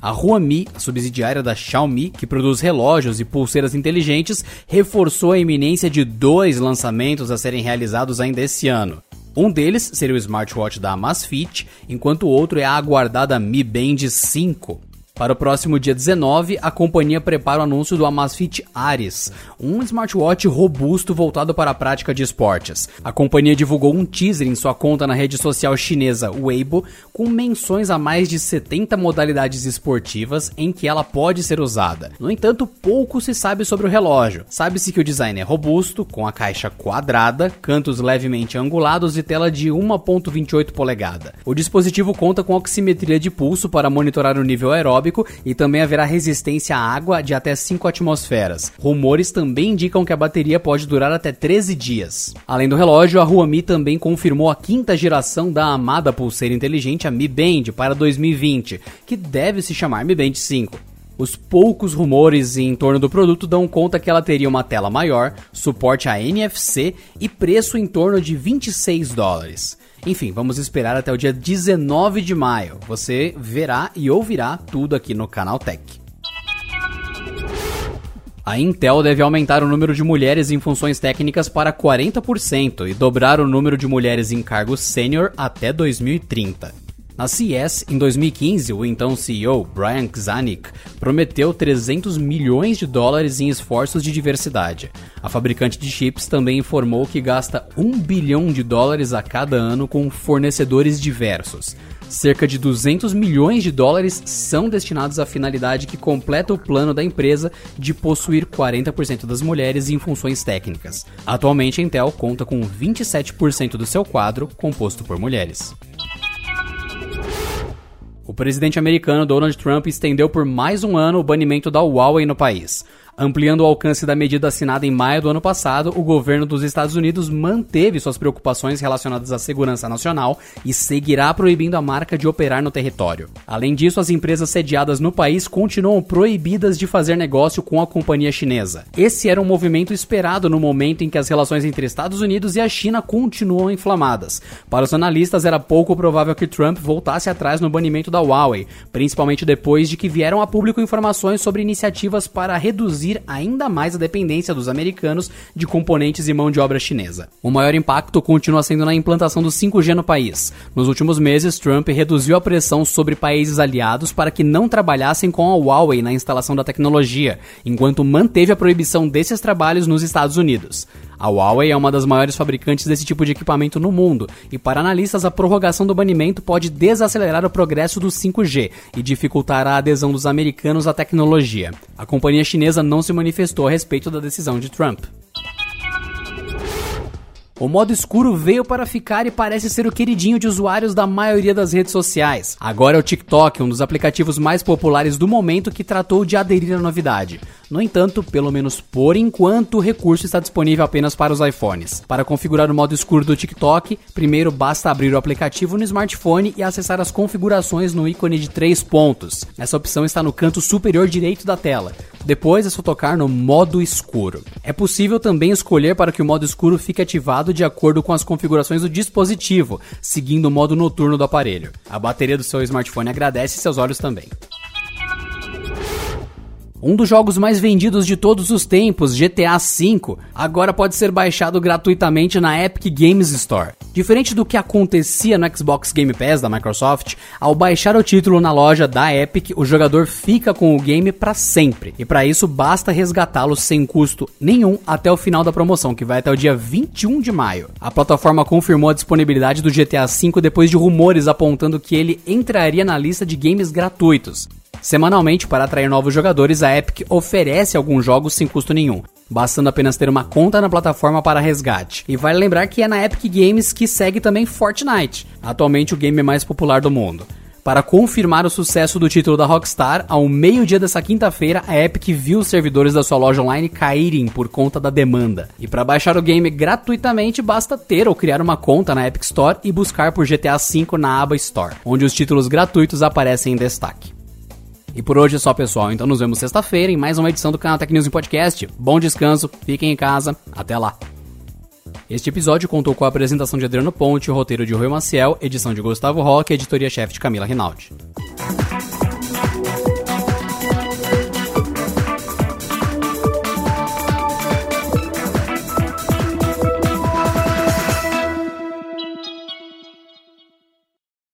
A Huami, subsidiária da Xiaomi, que produz relógios e pulseiras inteligentes, reforçou a iminência de dois lançamentos a serem realizados ainda esse ano. Um deles seria o smartwatch da Amazfit, enquanto o outro é a aguardada Mi Band 5. Para o próximo dia 19, a companhia prepara o anúncio do Amazfit Ares, um smartwatch robusto voltado para a prática de esportes. A companhia divulgou um teaser em sua conta na rede social chinesa Weibo, com menções a mais de 70 modalidades esportivas em que ela pode ser usada. No entanto, pouco se sabe sobre o relógio. Sabe-se que o design é robusto, com a caixa quadrada, cantos levemente angulados e tela de 1.28 polegada. O dispositivo conta com oximetria de pulso para monitorar o nível aeróbico e também haverá resistência à água de até 5 atmosferas. Rumores também indicam que a bateria pode durar até 13 dias. Além do relógio, a Huami também confirmou a quinta geração da amada pulseira inteligente, a Mi Band, para 2020, que deve se chamar Mi Band 5. Os poucos rumores em torno do produto dão conta que ela teria uma tela maior, suporte a NFC e preço em torno de 26 dólares. Enfim, vamos esperar até o dia 19 de maio. Você verá e ouvirá tudo aqui no canal Tech. A Intel deve aumentar o número de mulheres em funções técnicas para 40% e dobrar o número de mulheres em cargos sênior até 2030. Na CES, em 2015, o então CEO Brian Kzanik prometeu 300 milhões de dólares em esforços de diversidade. A fabricante de chips também informou que gasta 1 bilhão de dólares a cada ano com fornecedores diversos. Cerca de 200 milhões de dólares são destinados à finalidade que completa o plano da empresa de possuir 40% das mulheres em funções técnicas. Atualmente, a Intel conta com 27% do seu quadro composto por mulheres. O presidente americano Donald Trump estendeu por mais um ano o banimento da Huawei no país. Ampliando o alcance da medida assinada em maio do ano passado, o governo dos Estados Unidos manteve suas preocupações relacionadas à segurança nacional e seguirá proibindo a marca de operar no território. Além disso, as empresas sediadas no país continuam proibidas de fazer negócio com a companhia chinesa. Esse era um movimento esperado no momento em que as relações entre Estados Unidos e a China continuam inflamadas. Para os analistas, era pouco provável que Trump voltasse atrás no banimento da Huawei, principalmente depois de que vieram a público informações sobre iniciativas para reduzir reduzir ainda mais a dependência dos americanos de componentes e mão de obra chinesa. O maior impacto continua sendo na implantação do 5G no país. Nos últimos meses, Trump reduziu a pressão sobre países aliados para que não trabalhassem com a Huawei na instalação da tecnologia, enquanto manteve a proibição desses trabalhos nos Estados Unidos. A Huawei é uma das maiores fabricantes desse tipo de equipamento no mundo, e para analistas, a prorrogação do banimento pode desacelerar o progresso do 5G e dificultar a adesão dos americanos à tecnologia. A companhia chinesa não se manifestou a respeito da decisão de Trump. O modo escuro veio para ficar e parece ser o queridinho de usuários da maioria das redes sociais. Agora é o TikTok, um dos aplicativos mais populares do momento que tratou de aderir à novidade. No entanto, pelo menos por enquanto, o recurso está disponível apenas para os iPhones. Para configurar o modo escuro do TikTok, primeiro basta abrir o aplicativo no smartphone e acessar as configurações no ícone de três pontos. Essa opção está no canto superior direito da tela. Depois é só tocar no modo escuro. É possível também escolher para que o modo escuro fique ativado de acordo com as configurações do dispositivo, seguindo o modo noturno do aparelho. A bateria do seu smartphone agradece seus olhos também. Um dos jogos mais vendidos de todos os tempos, GTA V, agora pode ser baixado gratuitamente na Epic Games Store. Diferente do que acontecia no Xbox Game Pass da Microsoft, ao baixar o título na loja da Epic, o jogador fica com o game para sempre. E para isso basta resgatá-lo sem custo nenhum até o final da promoção, que vai até o dia 21 de maio. A plataforma confirmou a disponibilidade do GTA V depois de rumores apontando que ele entraria na lista de games gratuitos. Semanalmente, para atrair novos jogadores, a Epic oferece alguns jogos sem custo nenhum, bastando apenas ter uma conta na plataforma para resgate. E vale lembrar que é na Epic Games que segue também Fortnite, atualmente o game mais popular do mundo. Para confirmar o sucesso do título da Rockstar, ao meio-dia dessa quinta-feira, a Epic viu os servidores da sua loja online caírem por conta da demanda. E para baixar o game gratuitamente, basta ter ou criar uma conta na Epic Store e buscar por GTA V na aba Store, onde os títulos gratuitos aparecem em destaque. E por hoje é só, pessoal. Então nos vemos sexta-feira em mais uma edição do canal Tech News em Podcast. Bom descanso, fiquem em casa, até lá. Este episódio contou com a apresentação de Adriano Ponte, roteiro de Rui Maciel, edição de Gustavo Roque e editoria-chefe de Camila Rinaldi.